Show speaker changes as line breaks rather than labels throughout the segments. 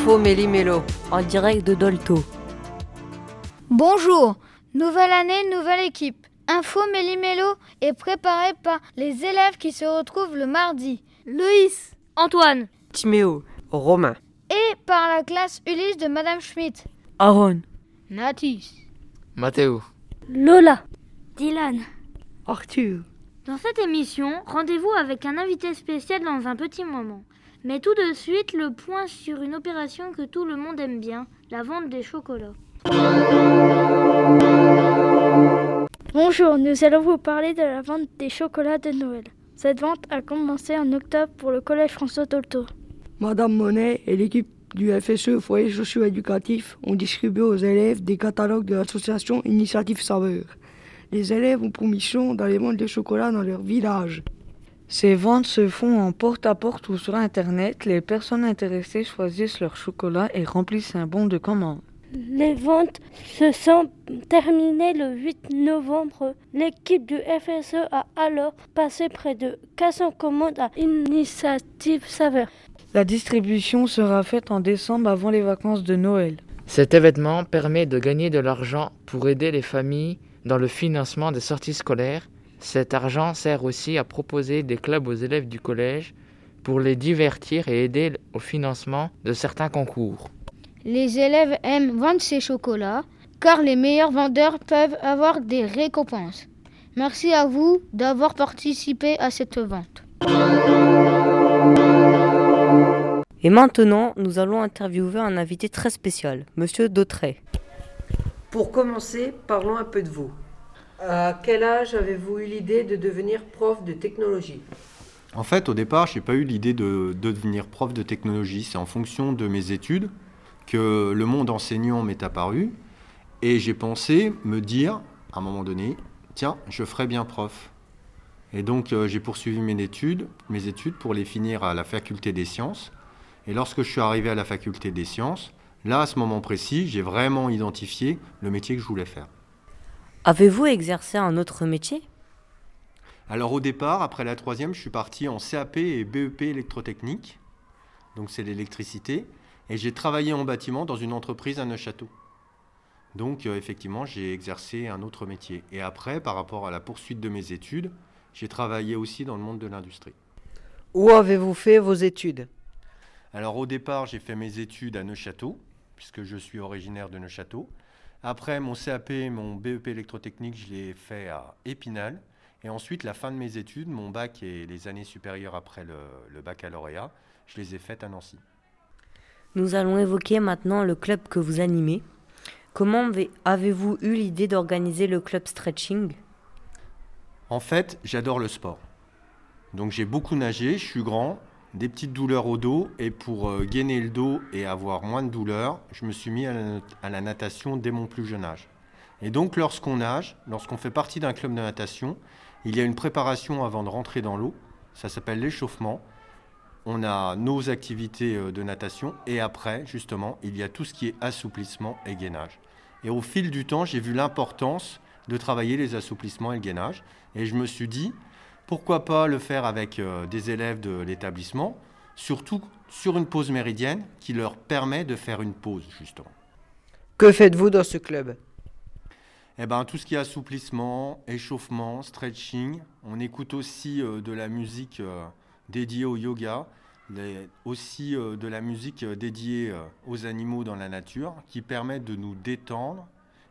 Info Méli-Mélo.
En direct de Dolto.
Bonjour, nouvelle année, nouvelle équipe. Info Méli-Mélo est préparé par les élèves qui se retrouvent le mardi. Loïs,
Antoine,
Timéo. Romain.
et par la classe Ulysse de Madame Schmidt.
Aaron.
Natis.
Mathéo.
Lola.
Dylan.
Arthur.
Dans cette émission, rendez-vous avec un invité spécial dans un petit moment. Mais tout de suite, le point sur une opération que tout le monde aime bien, la vente des chocolats.
Bonjour, nous allons vous parler de la vente des chocolats de Noël. Cette vente a commencé en octobre pour le collège François Dolto.
Madame Monet et l'équipe du FSE Foyer socio-éducatif ont distribué aux élèves des catalogues de l'association Initiative Saveur. Les élèves ont pour mission d'aller vendre des chocolats dans leur village.
Ces ventes se font en porte-à-porte ou sur Internet. Les personnes intéressées choisissent leur chocolat et remplissent un bon de commande.
Les ventes se sont terminées le 8 novembre. L'équipe du FSE a alors passé près de 400 commandes à Initiative Saveur.
La distribution sera faite en décembre avant les vacances de Noël.
Cet événement permet de gagner de l'argent pour aider les familles dans le financement des sorties scolaires. Cet argent sert aussi à proposer des clubs aux élèves du collège pour les divertir et aider au financement de certains concours.
Les élèves aiment vendre ces chocolats car les meilleurs vendeurs peuvent avoir des récompenses. Merci à vous d'avoir participé à cette vente.
Et maintenant, nous allons interviewer un invité très spécial, Monsieur Dautrey.
Pour commencer, parlons un peu de vous. À quel âge avez-vous eu l'idée de devenir prof de technologie?
En fait, au départ, je n'ai pas eu l'idée de, de devenir prof de technologie. C'est en fonction de mes études que le monde enseignant m'est apparu. Et j'ai pensé me dire, à un moment donné, tiens, je ferai bien prof. Et donc, euh, j'ai poursuivi mes études, mes études pour les finir à la faculté des sciences. Et lorsque je suis arrivé à la faculté des sciences, là, à ce moment précis, j'ai vraiment identifié le métier que je voulais faire.
Avez-vous exercé un autre métier?
Alors au départ, après la troisième, je suis parti en CAP et BEP électrotechnique, donc c'est l'électricité, et j'ai travaillé en bâtiment dans une entreprise à Neuchâteau. Donc euh, effectivement, j'ai exercé un autre métier. Et après, par rapport à la poursuite de mes études, j'ai travaillé aussi dans le monde de l'industrie.
Où avez-vous fait vos études?
Alors au départ, j'ai fait mes études à Neuchâteau, puisque je suis originaire de Neuchâteau. Après, mon CAP, mon BEP électrotechnique, je l'ai fait à Épinal. Et ensuite, la fin de mes études, mon bac et les années supérieures après le, le baccalauréat, je les ai faites à Nancy.
Nous allons évoquer maintenant le club que vous animez. Comment avez- avez-vous eu l'idée d'organiser le club stretching?
En fait, j'adore le sport. Donc j'ai beaucoup nagé, je suis grand, des petites douleurs au dos, et pour euh, gainer le dos et avoir moins de douleurs, je me suis mis à la, à la natation dès mon plus jeune âge. Et donc lorsqu'on nage, lorsqu'on fait partie d'un club de natation, il y a une préparation avant de rentrer dans l'eau, ça s'appelle l'échauffement. On a nos activités euh, de natation, et après, justement, il y a tout ce qui est assouplissement et gainage. Et au fil du temps, j'ai vu l'importance de travailler les assouplissements et le gainage. Et je me suis dit, pourquoi pas le faire avec euh, des élèves de l'établissement, surtout sur une pause méridienne qui leur permet de faire une pause, justement.
Que faites-vous dans ce club?
Eh ben, tout ce qui est assouplissement, échauffement, stretching. On écoute aussi euh, de la musique euh, dédiée au yoga, les- aussi euh, de la musique dédiée aux animaux dans la nature, qui permet de nous détendre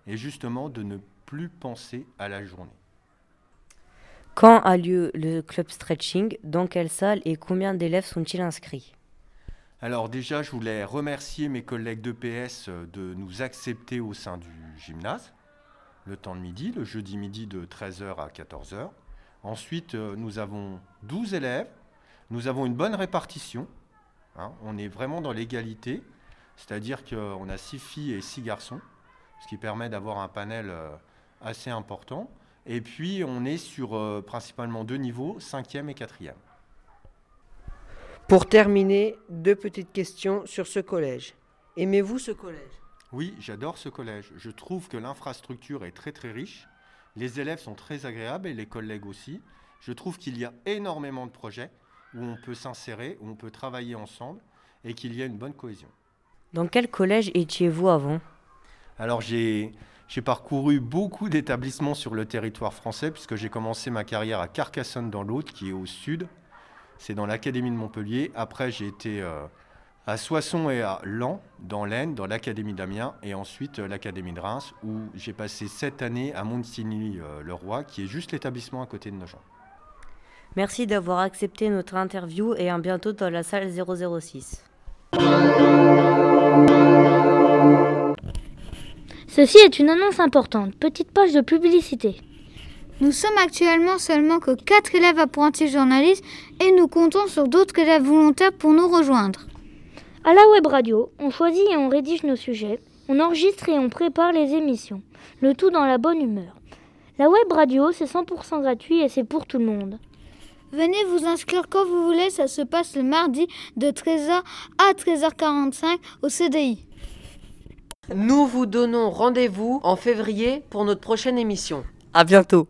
et justement de ne plus penser à la journée.
Quand a lieu le club stretching Dans quelle salle et combien d'élèves sont-ils inscrits?
Alors déjà, je voulais remercier mes collègues d'EPS euh, de nous accepter au sein du gymnase, le temps de midi, le jeudi midi de 13h à 14h. Ensuite, euh, nous avons 12 élèves, nous avons une bonne répartition, hein, on est vraiment dans l'égalité, c'est-à-dire qu'on a 6 filles et 6 garçons, ce qui permet d'avoir un panel euh, assez important. Et puis, on est sur euh, principalement deux niveaux, 5e et 4e.
Pour terminer, deux petites questions sur ce collège. Aimez-vous ce collège?
Oui, j'adore ce collège. Je trouve que l'infrastructure est très très riche. Les élèves sont très agréables et les collègues aussi. Je trouve qu'il y a énormément de projets où on peut s'insérer, où on peut travailler ensemble et qu'il y a une bonne cohésion.
Dans quel collège étiez-vous avant?
Alors j'ai j'ai parcouru beaucoup d'établissements sur le territoire français puisque j'ai commencé ma carrière à Carcassonne dans l'Aude qui est au sud. C'est dans l'académie de Montpellier. Après j'ai été euh, à Soissons et à Lens dans l'Aisne, dans l'académie d'Amiens et ensuite euh, l'académie de Reims où j'ai passé sept années à Montigny-le-Roi qui est juste l'établissement à côté de Nogent.
Merci d'avoir accepté notre interview et à bientôt dans la salle 006.
Ceci est une annonce importante. Petite page de publicité.
Nous sommes actuellement seulement que 4 élèves apprentis journalistes et nous comptons sur d'autres élèves volontaires pour nous rejoindre.
À la web radio, on choisit et on rédige nos sujets, on enregistre et on prépare les émissions, le tout dans la bonne humeur. La web radio, c'est 100% gratuit et c'est pour tout le monde.
Venez vous inscrire quand vous voulez, ça se passe le mardi de 13h à 13h45 au CDI.
Nous vous donnons rendez-vous en février pour notre prochaine émission.
À bientôt